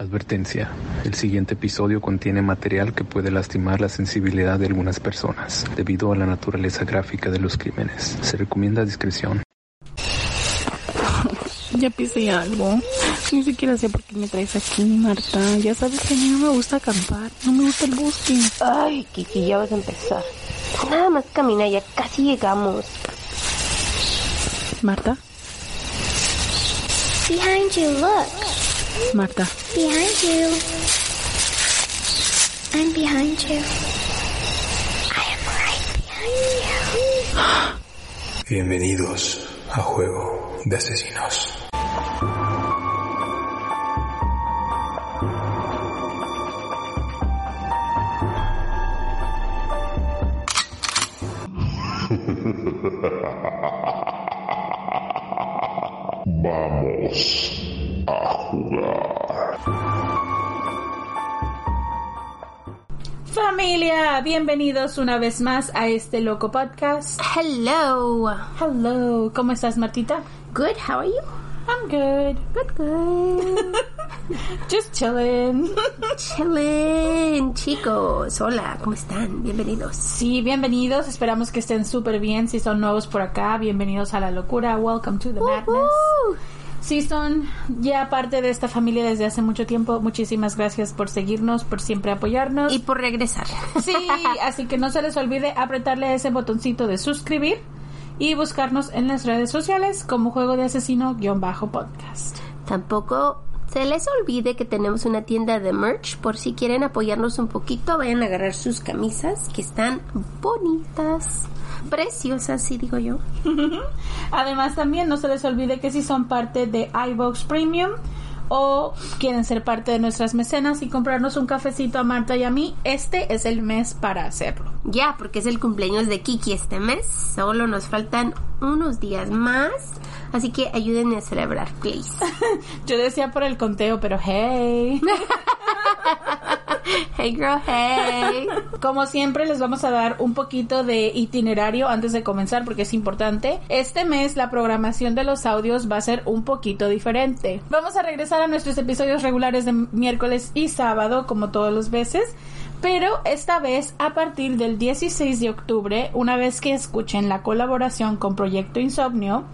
Advertencia. El siguiente episodio contiene material que puede lastimar la sensibilidad de algunas personas debido a la naturaleza gráfica de los crímenes. Se recomienda discreción. Ya pisé algo. Ni siquiera sé por qué me traes aquí, Marta. Ya sabes que a mí no me gusta acampar. No me gusta el bosque. Ay, Kiki, ya vas a empezar. Nada más camina, ya casi llegamos. Marta, Behind you, look. Marta. Behind you. I'm behind you. I am right behind you. Bienvenidos a Juego de Asesinos. Bienvenidos una vez más a este loco podcast. Hello. Hello, ¿cómo estás, Martita? Good, how are you? I'm good. Good, good. Just chilling. Chilling, chicos. Hola, ¿cómo están? Bienvenidos. Sí, bienvenidos. Esperamos que estén súper bien. Si son nuevos por acá, bienvenidos a la locura. Welcome to the madness. Woohoo. Si son ya parte de esta familia desde hace mucho tiempo, muchísimas gracias por seguirnos, por siempre apoyarnos. Y por regresar. Sí, así que no se les olvide apretarle ese botoncito de suscribir y buscarnos en las redes sociales como Juego de Asesino-podcast. Tampoco se les olvide que tenemos una tienda de merch. Por si quieren apoyarnos un poquito, vayan a agarrar sus camisas que están bonitas, preciosas, sí digo yo. Además, también no se les olvide que si son parte de iVox Premium o quieren ser parte de nuestras mecenas y comprarnos un cafecito a Marta y a mí, este es el mes para hacerlo. Ya, porque es el cumpleaños de Kiki este mes. Solo nos faltan unos días más. Así que ayúdenme a celebrar, please. Yo decía por el conteo, pero hey. Hey girl, hey. Como siempre, les vamos a dar un poquito de itinerario antes de comenzar porque es importante. Este mes la programación de los audios va a ser un poquito diferente. Vamos a regresar a nuestros episodios regulares de miércoles y sábado, como todos los veces. Pero esta vez a partir del 16 de octubre, una vez que escuchen la colaboración con Proyecto Insomnio,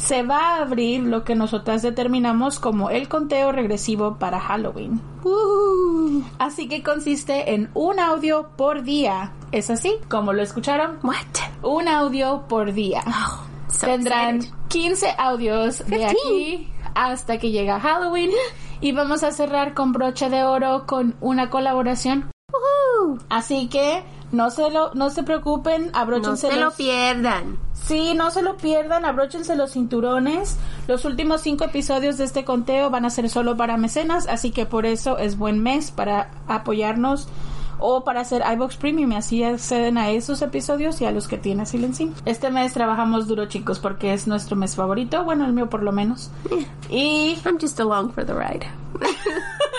se va a abrir lo que nosotras determinamos como el conteo regresivo para Halloween. Woo. Así que consiste en un audio por día. ¿Es así? Como lo escucharon? What? Un audio por día. So Tendrán excited. 15 audios de 15. aquí hasta que llega Halloween. Y vamos a cerrar con broche de oro con una colaboración. Woohoo. Así que no se lo, no se preocupen, No abróchense se lo los- pierdan. Sí, no se lo pierdan, abróchense los cinturones. Los últimos cinco episodios de este conteo van a ser solo para mecenas, así que por eso es buen mes para apoyarnos o para hacer iBox Premium y así acceden a esos episodios y a los que tiene Silencio. Este mes trabajamos duro, chicos, porque es nuestro mes favorito, bueno, el mío por lo menos. Y I'm just along for the ride.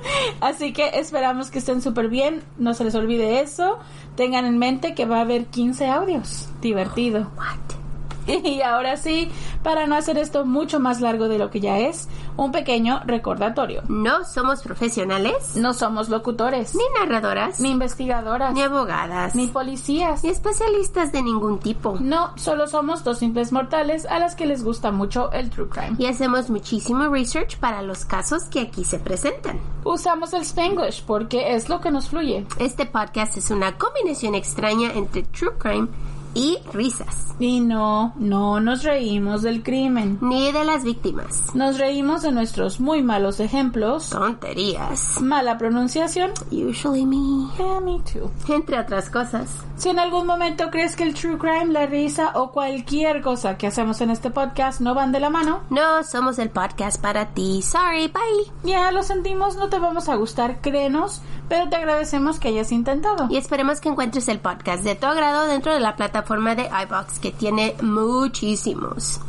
Así que esperamos que estén súper bien. No se les olvide eso. Tengan en mente que va a haber 15 audios. Divertido. What? Y ahora sí, para no hacer esto mucho más largo de lo que ya es, un pequeño recordatorio. No somos profesionales, No somos locutores, ni narradoras, ni investigadoras, ni abogadas, ni policías. ni especialistas de ningún tipo. No, solo somos dos simples mortales a las que les gusta mucho el true crime. Y hacemos muchísimo research para los casos que aquí se presentan. Usamos el Spanglish porque es lo que nos fluye. Este podcast es una combinación extraña entre true crime y risas. Y no, no nos reímos del crimen. Ni de las víctimas. Nos reímos de nuestros muy malos ejemplos, Tonterías. mala pronunciación, Usually me. yeah, me too. Entre otras cosas. Si en algún momento crees que el true crime, la risa o cualquier cosa que hacemos en este podcast no van de la mano, No somos el podcast para ti. Sorry, bye. ya lo sentimos, no te vamos a gustar, créenos, pero te agradecemos que hayas intentado. Y esperemos que encuentres el podcast de tu agrado dentro de la plataforma de iBox que tiene muchísimos.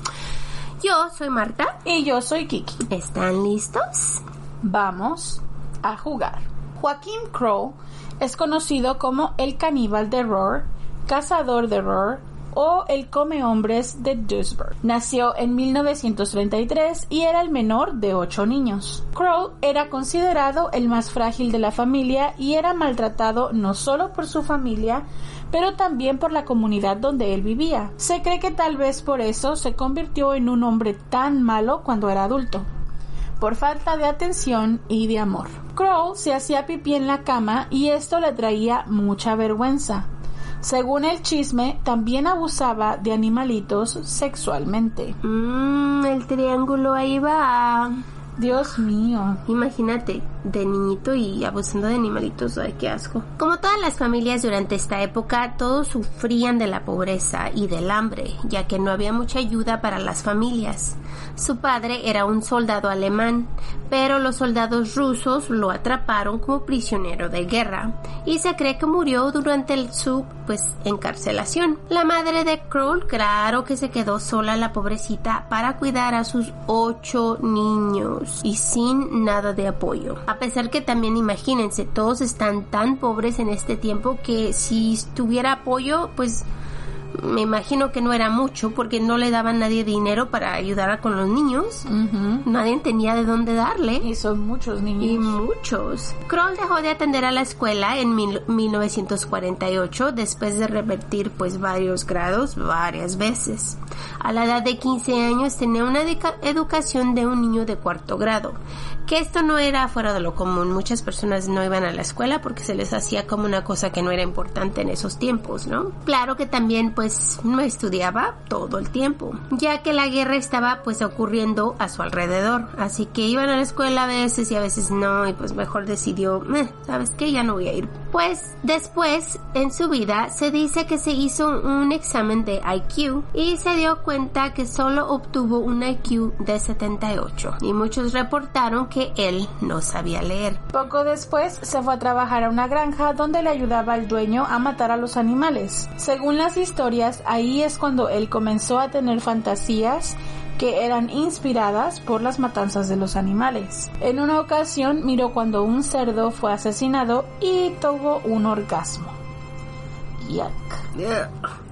Yo soy Marta. Y yo soy Kiki. ¿Están listos? Vamos a jugar. Joaquín Crow es conocido como el caníbal de Roar, cazador de Roar o el come hombres de Duisburg. Nació en 1933 y era el menor de ocho niños. Crow era considerado el más frágil de la familia y era maltratado no solo por su familia, pero también por la comunidad donde él vivía. Se cree que tal vez por eso se convirtió en un hombre tan malo cuando era adulto por falta de atención y de amor. Crow se hacía pipí en la cama y esto le traía mucha vergüenza. Según el chisme, también abusaba de animalitos sexualmente. Mmm, el triángulo ahí va. Dios mío. Imagínate, de niñito y abusando de animalitos, ay, qué asco. Como todas las familias durante esta época, todos sufrían de la pobreza y del hambre, ya que no había mucha ayuda para las familias. Su padre era un soldado alemán, pero los soldados rusos lo atraparon como prisionero de guerra y se cree que murió durante el, su pues encarcelación. La madre de Kroll, claro que se quedó sola la pobrecita para cuidar a sus ocho niños y sin nada de apoyo. A pesar que también imagínense, todos están tan pobres en este tiempo que si tuviera apoyo, pues me imagino que no era mucho porque no le daban nadie dinero para ayudar con los niños. Nadie tenía de dónde darle. Y son muchos Y niños. muchos. Kroll dejó de atender a la escuela en mil- 1948 después de revertir pues varios grados varias veces. A la edad de 15 años tenía una educa- educación de un niño de cuarto grado. Que esto no era fuera de lo común. Muchas personas no iban a la escuela porque se les hacía como una cosa que no era importante en esos tiempos, ¿no? Claro que también pues no estudiaba todo el tiempo, ya que la guerra estaba pues ocurriendo a su alrededor. Así que iban a la escuela a veces y a veces no y pues mejor decidió, "Eh, ¿sabes qué? Ya no voy a ir. Pues después en su vida se dice que se hizo un examen de IQ y se dio cuenta que solo obtuvo un IQ de 78 y muchos reportaron que él no sabía leer. Poco después se fue a trabajar a una granja donde le ayudaba al dueño a matar a los animales. Según las historias, ahí es cuando él comenzó a tener fantasías que eran inspiradas por las matanzas de los animales. En una ocasión miró cuando un cerdo fue asesinado y tuvo un orgasmo. Yuck.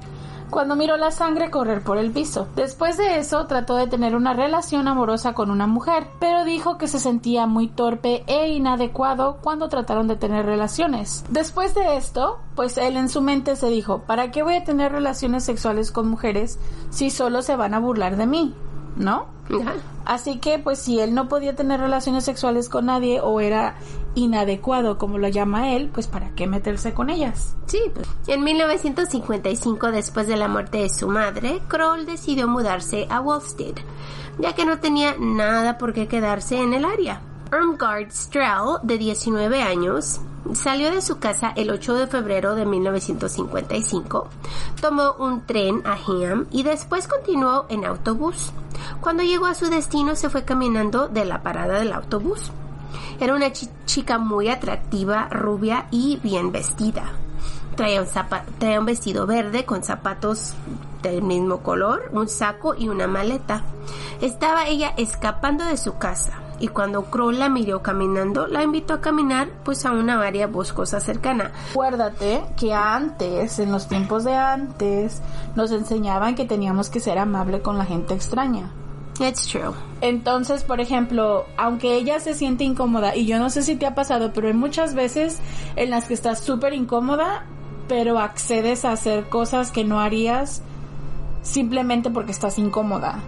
Cuando miró la sangre correr por el piso. Después de eso trató de tener una relación amorosa con una mujer, pero dijo que se sentía muy torpe e inadecuado cuando trataron de tener relaciones. Después de esto, pues él en su mente se dijo, ¿para qué voy a tener relaciones sexuales con mujeres si solo se van a burlar de mí? ¿No? Ajá. Así que, pues si él no podía tener relaciones sexuales con nadie o era inadecuado, como lo llama él, pues ¿para qué meterse con ellas? Sí, pues. En 1955, después de la muerte de su madre, Kroll decidió mudarse a Wolfstead, ya que no tenía nada por qué quedarse en el área. Irmgard Strell, de 19 años, salió de su casa el 8 de febrero de 1955, tomó un tren a Ham y después continuó en autobús. Cuando llegó a su destino se fue caminando de la parada del autobús. Era una chi- chica muy atractiva, rubia y bien vestida. Traía un vestido verde con zapatos del mismo color, un saco y una maleta. Estaba ella escapando de su casa y cuando Crow la miró caminando, la invitó a caminar pues a una área boscosa cercana. Acuérdate que antes, en los tiempos de antes, nos enseñaban que teníamos que ser amable con la gente extraña. It's true. Entonces, por ejemplo, aunque ella se siente incómoda, y yo no sé si te ha pasado, pero hay muchas veces en las que estás súper incómoda, pero accedes a hacer cosas que no harías simplemente porque estás incómoda.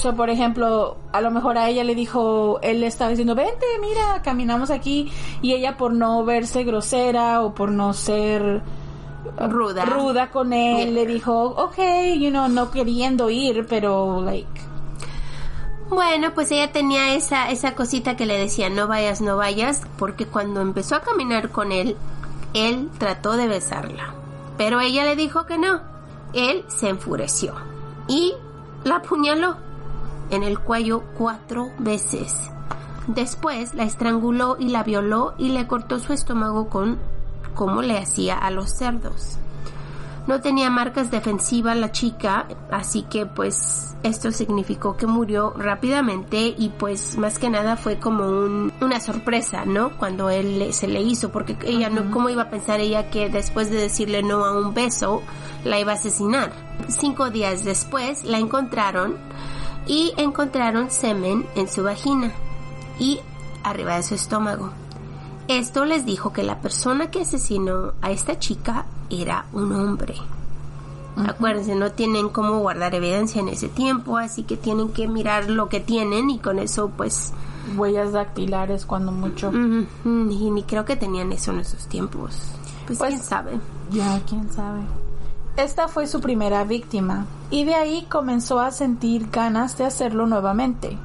So, por ejemplo, a lo mejor a ella le dijo, él le estaba diciendo, vente, mira, caminamos aquí, y ella por no verse grosera o por no ser ruda. ruda con él, Yeah. le dijo, ok, you know, no queriendo ir, pero like, Bueno, pues ella tenía esa, esa cosita que le decía, no vayas, no vayas, porque cuando empezó a caminar con él, él trató de besarla. Pero ella le dijo que no. Él se enfureció y la apuñaló en el cuello cuatro veces. Después la estranguló y la violó y le cortó su estómago con como le hacía a los cerdos. No tenía marcas defensivas la chica, así que pues esto significó que murió rápidamente y pues más que nada fue como un- una sorpresa, ¿no? Cuando él se le hizo, porque ella no, ¿cómo iba a pensar ella que después de decirle no a un beso, la iba a asesinar? Cinco días después la encontraron y encontraron semen en su vagina y arriba de su estómago. Esto les dijo que la persona que asesinó a esta chica era un hombre. Acuérdense, no tienen cómo guardar evidencia en ese tiempo, así que tienen que mirar lo que tienen y con eso pues... huellas dactilares cuando mucho. y ni creo que tenían eso en esos tiempos. Pues, Pues- quién sabe. Ya, quién sabe. Esta fue su primera víctima y de ahí comenzó a sentir ganas de hacerlo nuevamente,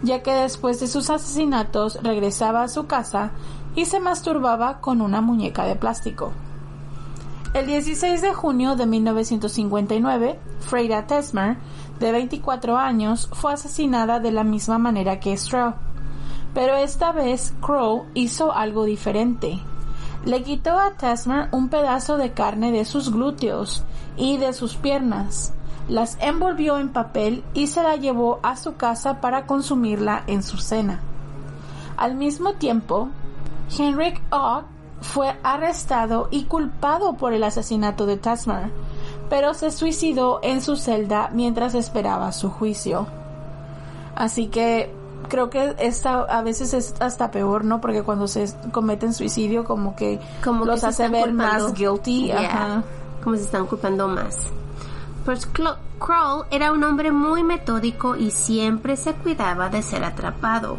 ya que después de sus asesinatos regresaba a su casa y se masturbaba con una muñeca de plástico. El 16 de junio de 1959, Freida Tesmer, de 24 años, fue asesinada de la misma manera que Straw. Pero esta vez Crow hizo algo diferente. Le quitó a Tesmer un pedazo de carne de sus glúteos y de sus piernas, las envolvió en papel y se la llevó a su casa para consumirla en su cena. Al mismo tiempo, Henrik Ogg fue arrestado y culpado por el asesinato de Tesmer, pero se suicidó en su celda mientras esperaba su juicio. Así que creo que esta a veces es hasta peor, ¿no? Porque cuando se cometen suicidio como que Como los hace ver culpando. más guilty. Yeah, Ajá. Como se están culpando más. Pues Kroll era un hombre muy metódico y siempre se cuidaba de ser atrapado.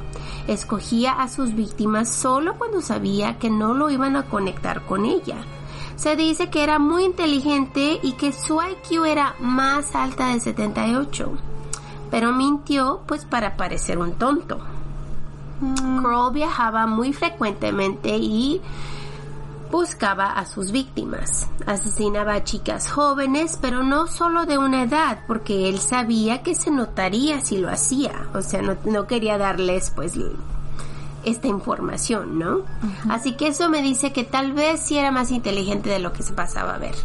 Escogía a sus víctimas solo cuando sabía que no lo iban a conectar con ella. Se dice que era muy inteligente y que su IQ era más alta de 78. Pero mintió pues para parecer un tonto. Kroll viajaba muy frecuentemente y buscaba a sus víctimas. Asesinaba a chicas jóvenes, pero no solo de una edad, porque él sabía que se notaría si lo hacía. O sea, no, no quería darles pues esta información, ¿no? Así que eso me dice que tal vez sí era más inteligente de lo que se pasaba a ver.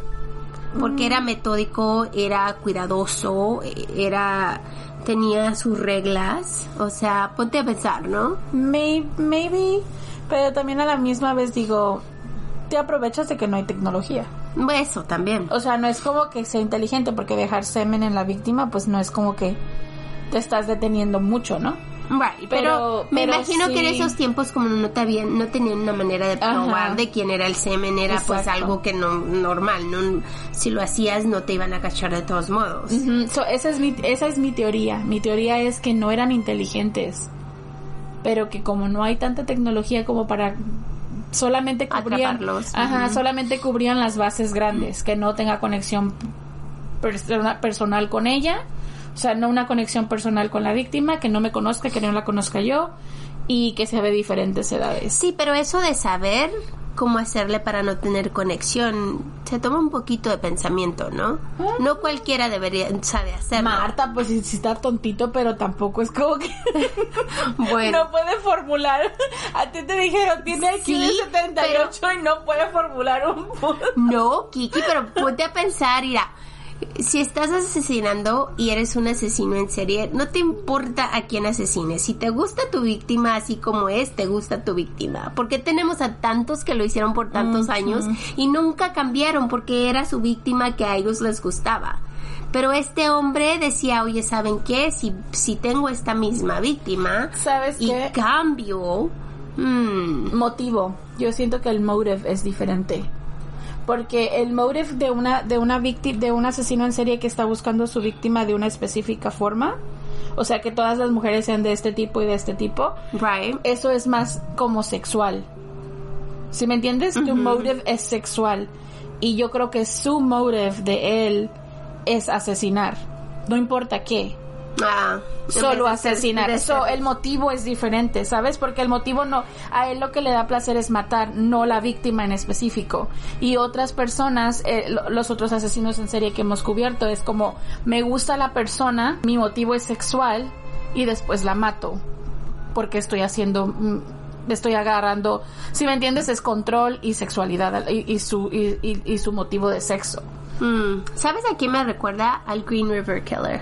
Porque era metódico, era cuidadoso, eh, era tenía sus reglas, o sea, ponte a pensar, ¿no? May- maybe, pero también a la misma vez digo, te aprovechas de que no hay tecnología. Eso también. O sea, no es como que sea inteligente porque dejar semen en la víctima, pues no es como que te estás deteniendo mucho, ¿no? Right, pero, Pero- me pero imagino que en esos tiempos como no te habían, no tenían una manera de Ajá. probar de quién era el semen, era pues algo que no normal, no si lo hacías no te iban a cachar de todos modos. Ujú, so, esa, es mi, esa es mi teoría. Mi teoría es que no eran inteligentes, pero que como no hay tanta tecnología como para solamente cubrían, Atraparlos. ajá, solamente cubrían las bases grandes, que no tenga conexión persona- personal con ella, o sea, no una conexión personal con la víctima, que no me conozca, que no la conozca yo y que sea de diferentes edades. Sí, pero eso de saber cómo hacerle para no tener conexión se toma un poquito de pensamiento, ¿no? No cualquiera debería sabe hacerlo. Marta, pues sí, está tontito, pero tampoco es como que Bueno. no puede formular. A ti te dijeron, tiene de Sí, 78 y no puede formular un punto. No, Kiki, pero ponte a pensar, mira, si estás asesinando y eres un asesino en serie, no te importa a quién asesines. Si te gusta tu víctima así como es, te gusta tu víctima. Porque tenemos a tantos que lo hicieron por tantos años y nunca cambiaron porque era su víctima que a ellos les gustaba. Pero este hombre decía, oye, ¿saben qué? Si, si tengo esta misma víctima ¿Sabes y qué? cambio... mm, Motivo. Yo siento que el motive es diferente. Porque el motive de una de una víctima de un asesino en serie que está buscando a su víctima de una específica forma, o sea, que todas las mujeres sean de este tipo y de este tipo, right. eso es más como sexual. ¿Sí me entiendes? Un motive es sexual. Y yo creo que su motive de él es asesinar. No importa qué. Ah, Solo asesinar. de So, ser- el motivo es diferente, ¿sabes? Porque el motivo no, a él lo que le da placer es matar, no la víctima en específico. Y otras personas, eh, lo- los otros asesinos en serie que hemos cubierto, es como, me gusta la persona, mi motivo es sexual y después la mato. Porque estoy haciendo, mm, estoy agarrando, si me entiendes, es control y sexualidad y, y su, y, y- y su motivo de sexo. Mm, ¿Sabes a quién me recuerda? Al Green River Killer.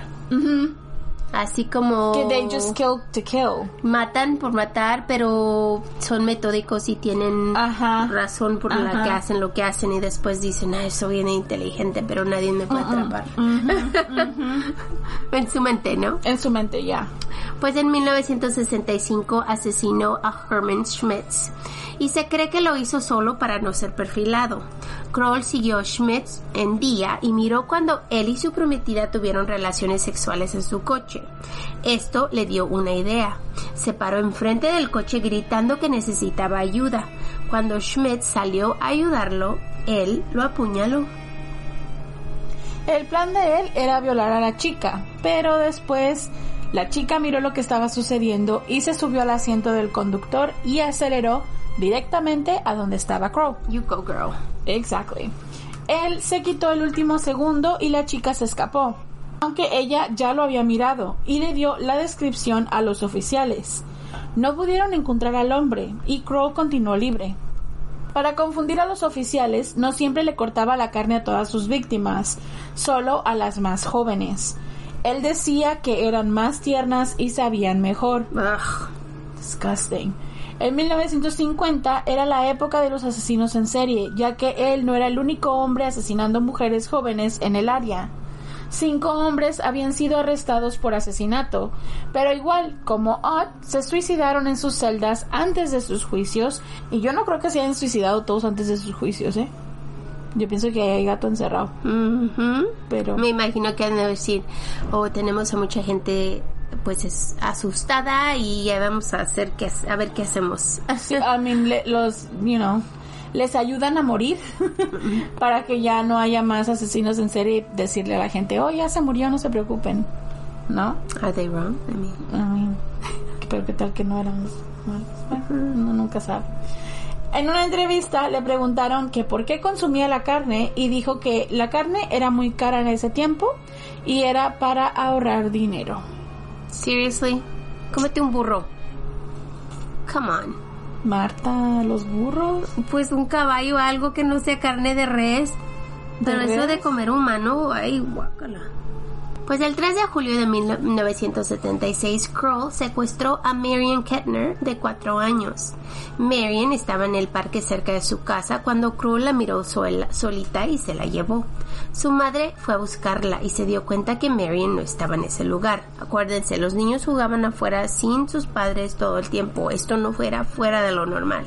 Así como... Que they just kill to kill. Matan por matar, pero son metódicos y tienen Ajá. razón por la que hacen lo que hacen y después dicen, ah, soy bien inteligente, pero nadie me puede atrapar. en su mente, ¿no? En su mente, ya. Pues en 1965 asesinó a Herman Schmitz y se cree que lo hizo solo para no ser perfilado. Kroll siguió a Schmitz en día y miró cuando él y su prometida tuvieron relaciones sexuales en su coche. Esto le dio una idea. Se paró enfrente del coche gritando que necesitaba ayuda. Cuando Schmitz salió a ayudarlo, él lo apuñaló. El plan de él era violar a la chica, pero después la chica miró lo que estaba sucediendo y se subió al asiento del conductor y aceleró directamente a donde estaba Crow. You go girl. Exactly. Él se quitó el último segundo y la chica se escapó, aunque ella ya lo había mirado y le dio la descripción a los oficiales. No pudieron encontrar al hombre y Crow continuó libre. Para confundir a los oficiales, no siempre le cortaba la carne a todas sus víctimas, solo a las más jóvenes. Él decía que eran más tiernas y sabían mejor. Ugh. Disgusting. En 1950 era la época de los asesinos en serie, ya que él no era el único hombre asesinando mujeres jóvenes en el área. Cinco hombres habían sido arrestados por asesinato, pero igual, como Ott, se suicidaron en sus celdas antes de sus juicios, y yo no creo que se hayan suicidado todos antes de sus juicios, ¿eh? Yo pienso que hay gato encerrado, pero... Me imagino que han de decir, oh, tenemos a mucha gente pues es asustada y ya vamos a hacer que a ver qué hacemos. I mean, le- los, you know, les ayudan a morir para que ya no haya más asesinos en serie y decirle a la gente, oh, ya se murió, no se preocupen, ¿no? Are they wrong? I mean, I mean, pero qué tal que no eran los malos. Bueno, uno nunca sabe. En una entrevista le preguntaron que por qué consumía la carne y dijo que la carne era muy cara en ese tiempo y era para ahorrar dinero. seriously, cómete un burro. Come on. Marta, los burros. Pues un caballo, algo que no sea carne de res. ¿De Pero eso de comer humano, ay, guácala. Pues el 3 de julio de 1976, Kroll secuestró a Marion Kettner, de 4 años. Marion estaba en el parque cerca de su casa cuando Kroll la miró sola- solita y se la llevó. Su madre fue a buscarla y se dio cuenta que Marion no estaba en ese lugar. Acuérdense, los niños jugaban afuera sin sus padres todo el tiempo. Esto no fuera fuera de lo normal.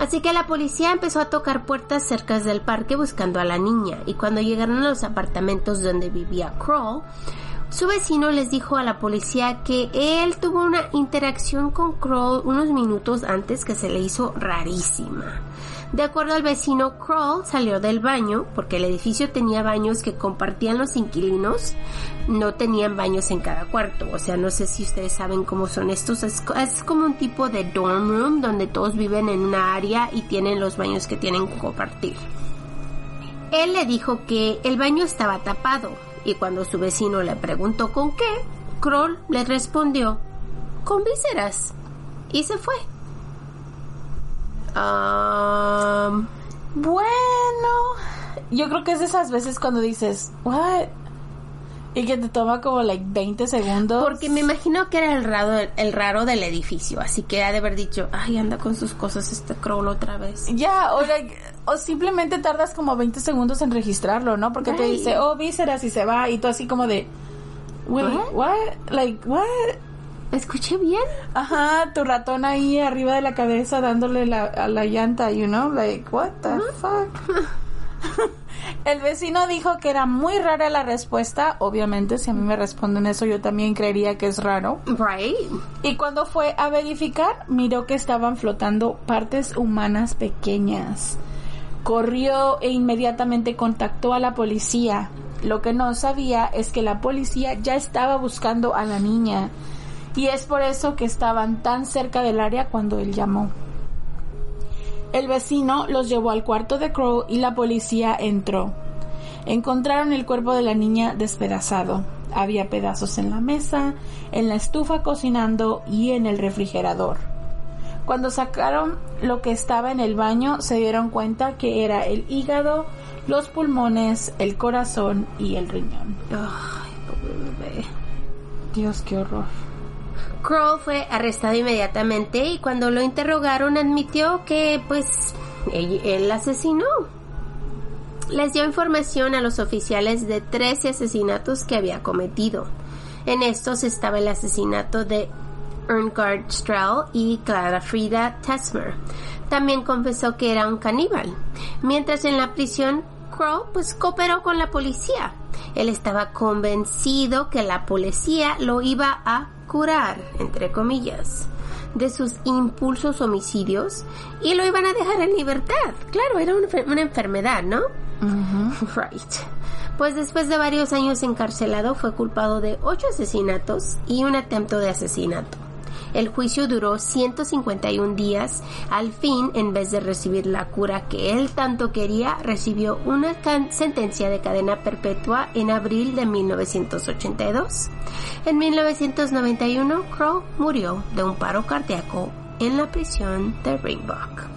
Así que la policía empezó a tocar puertas cerca del parque buscando a la niña y cuando llegaron a los apartamentos donde vivía Kroll, su vecino les dijo a la policía que él tuvo una interacción con Kroll unos minutos antes que se le hizo rarísima. De acuerdo al vecino, Kroll salió del baño porque el edificio tenía baños que compartían los inquilinos, no tenían baños en cada cuarto. O sea, no sé si ustedes saben cómo son estos. Es, co- es como un tipo de dorm room donde todos viven en una área y tienen los baños que tienen que compartir. Él le dijo que el baño estaba tapado y cuando su vecino le preguntó con qué, Kroll le respondió con vísceras y se fue. Um, Bueno, yo creo que es de esas veces cuando dices, what? Y que te toma como like 20 segundos. porque me imagino que era el raro, el raro del edificio, así que ha de haber dicho, ay, anda con sus cosas este Kroll otra vez. Ya, o, like, o simplemente tardas como 20 segundos en registrarlo, ¿no? Porque te Right. dice, oh, vísceras y se va y tú así como de, wait, What? what? Like, what? ¿Escuché bien? Ajá, tu ratón ahí arriba de la cabeza dándole la, a la llanta, you know, like, what the fuck? El vecino dijo que era muy rara la respuesta. Obviamente, si a mí me responden eso, yo también creería que es raro. Right. Y cuando fue a verificar, miró que estaban flotando partes humanas pequeñas. corrió e inmediatamente contactó a la policía. Lo que no sabía es que la policía ya estaba buscando a la niña y es por eso que estaban tan cerca del área cuando él llamó. El vecino los llevó al cuarto de Crow y la policía entró. Encontraron el cuerpo de la niña despedazado. Había pedazos en la mesa, en la estufa cocinando y en el refrigerador. Cuando sacaron lo que estaba en el baño, se dieron cuenta que era el hígado, los pulmones, el corazón y el riñón. Ay, pobre bebé. Dios, qué horror. Kroll fue arrestado inmediatamente y cuando lo interrogaron admitió que pues él, él asesinó. Les dio información a los oficiales de 13 asesinatos que había cometido. En estos estaba el asesinato de Erngard Strahl y Clara Frida Tesmer. También confesó que era un caníbal. Mientras en la prisión, Crow pues cooperó con la policía. Él estaba convencido que la policía lo iba a curar, entre comillas, de sus impulsos homicidios y lo iban a dejar en libertad. Claro, era una, una enfermedad, ¿no? Right. Pues después de varios años encarcelado fue culpado de ocho asesinatos y un atento de asesinato. El juicio duró 151 días. Al fin, en vez de recibir la cura que él tanto quería, recibió una sentencia de cadena perpetua en abril de 1982. En 1991, Crow murió de un paro cardíaco en la prisión de Ringbrook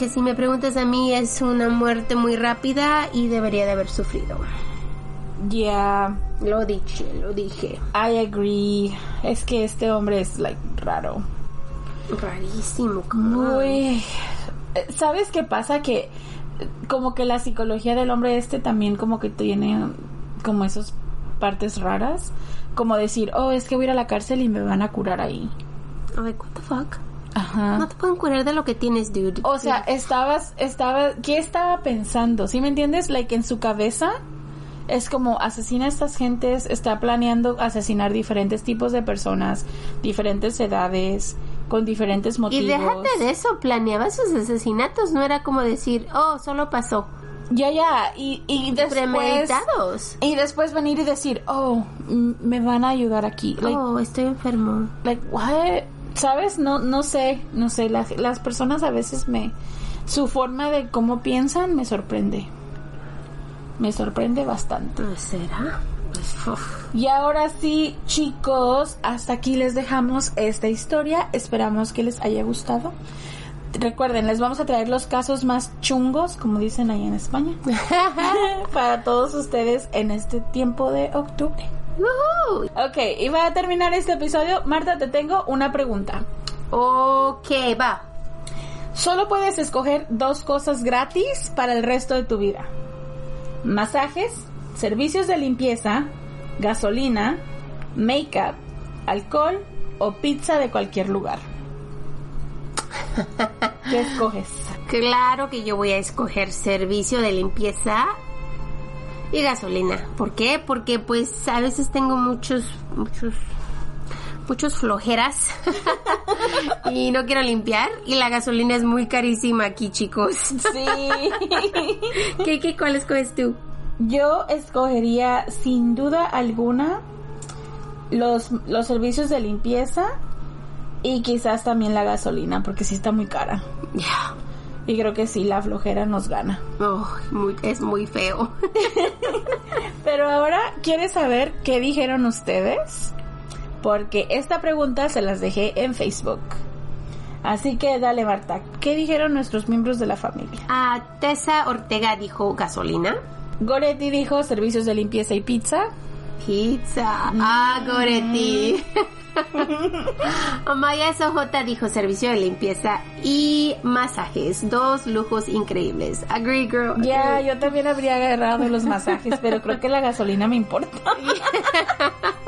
que si me preguntas a mí es una muerte muy rápida y debería de haber sufrido. Yeah, Lo dije, lo dije. I agree. Es que este hombre es like raro. Rarísimo. Muy. ¿Sabes qué pasa? Que como que la psicología del hombre este también como que tiene como esas partes raras. Como decir, oh, es que voy a ir a la cárcel y me van a curar ahí. Like, what the fuck? Ajá. No te pueden curar de lo que tienes, dude. O sea, estabas, estaba, ¿qué estaba pensando? ¿Sí me entiendes? Like en su cabeza es como asesina a estas gentes, está planeando asesinar diferentes tipos de personas, diferentes edades, con diferentes motivos. y déjate de eso, planeaba sus asesinatos, no era como decir, oh, solo pasó. Ya, ya, y, y después... Premeditados. Y después venir y decir, oh, me van a ayudar aquí. Like, oh, estoy enfermo. like, what? ¿Sabes? No, no sé, no sé. Las, las personas a veces me... Su forma de cómo piensan me sorprende. Me sorprende bastante. ¿No será? Pues. Y ahora sí, chicos, hasta aquí les dejamos esta historia. Esperamos que les haya gustado. Recuerden, les vamos a traer los casos más chungos, como dicen ahí en España, para todos ustedes en este tiempo de octubre. Woohoo. Ok, y va a terminar este episodio. Marta, te tengo una pregunta. Ok, va. Solo puedes escoger dos cosas gratis para el resto de tu vida. Masajes, servicios de limpieza, gasolina, make-up, alcohol o pizza de cualquier lugar. ¿Qué escoges? Claro que yo voy a escoger servicio de limpieza y gasolina. ¿Por qué? Porque pues a veces tengo muchos, muchos, muchos flojeras y no quiero limpiar y la gasolina es muy carísima aquí, chicos. Sí. ¿Qué, qué, cuál escoges tú? Yo escogería sin duda alguna los, los servicios de limpieza y quizás también la gasolina porque sí está muy cara. Ya. Y creo que sí, la flojera nos gana. Oh, muy- es muy feo. Pero ahora, ¿quieres saber qué dijeron ustedes? Porque esta pregunta se las dejé en Facebook. Así que dale, Marta. ¿Qué dijeron nuestros miembros de la familia? Ah, Tessa Ortega dijo gasolina. Goretti dijo servicios de limpieza y pizza. Pizza. Ah, Goretti. Amaya SJ dijo servicio de limpieza y masajes. Dos lujos increíbles. Agree, girl. Ya, yo también habría agarrado los masajes, pero creo que la gasolina me importa.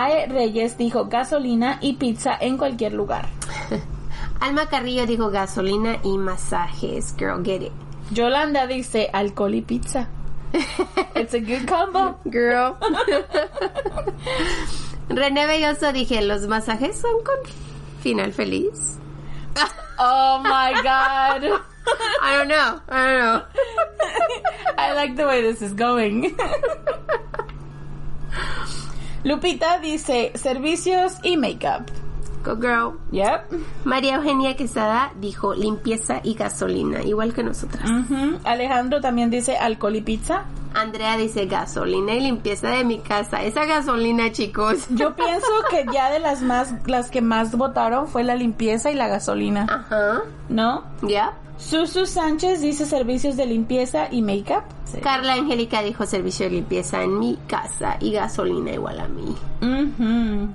Ae Reyes dijo gasolina y pizza en cualquier lugar. Alma Carrillo dijo gasolina y masajes. Girl, get it. Yolanda dice alcohol y pizza. It's a good combo. Girl. René Belloso dije, los masajes son con final feliz. Oh my god. I don't know. I don't know. I like the way this is going. Lupita dice servicios y makeup. Girl. Yep. María Eugenia Quesada dijo limpieza y gasolina, igual que nosotras. Alejandro también dice alcohol y pizza. Andrea dice gasolina y limpieza de mi casa. Esa gasolina, chicos. Yo pienso que ya de las más, las que más votaron fue la limpieza y la gasolina, Ajá. ¿no? ¿Ya? Susu Sánchez dice servicios de limpieza y makeup. Sí. Carla Angélica dijo servicio de limpieza en mi casa y gasolina igual a mí. Ujú.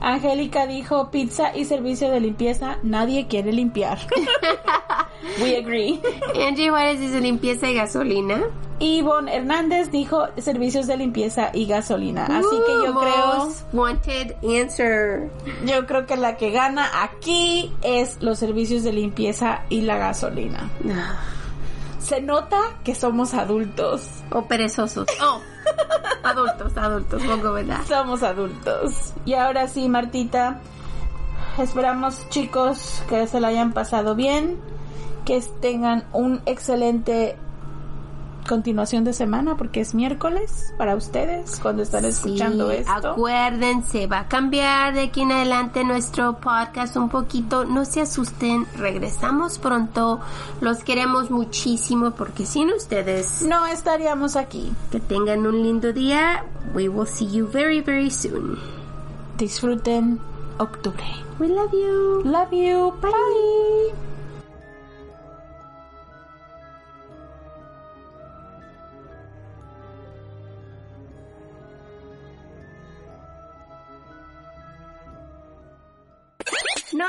Angélica dijo pizza y servicio de limpieza. Nadie quiere limpiar. We agree. Angie Juárez dice limpieza y gasolina. Ivonne Hernández dijo servicios de limpieza y gasolina. Así que yo creo, wanted answer. yo creo que la que gana aquí es los servicios de limpieza y la gasolina. Se nota que somos adultos. O perezosos. Oh, adultos, adultos, pongo verdad. Somos adultos. Y ahora sí, Martita, esperamos chicos que se la hayan pasado bien, que tengan un excelente continuación de semana porque es miércoles para ustedes cuando están escuchando esto. Acuérdense, va a cambiar de aquí en adelante nuestro podcast un poquito. No se asusten, regresamos pronto. Los queremos muchísimo porque sin ustedes, No estaríamos aquí. que tengan un lindo día. We will see you very, very soon. Disfruten octubre. We love you. Love you. Bye. No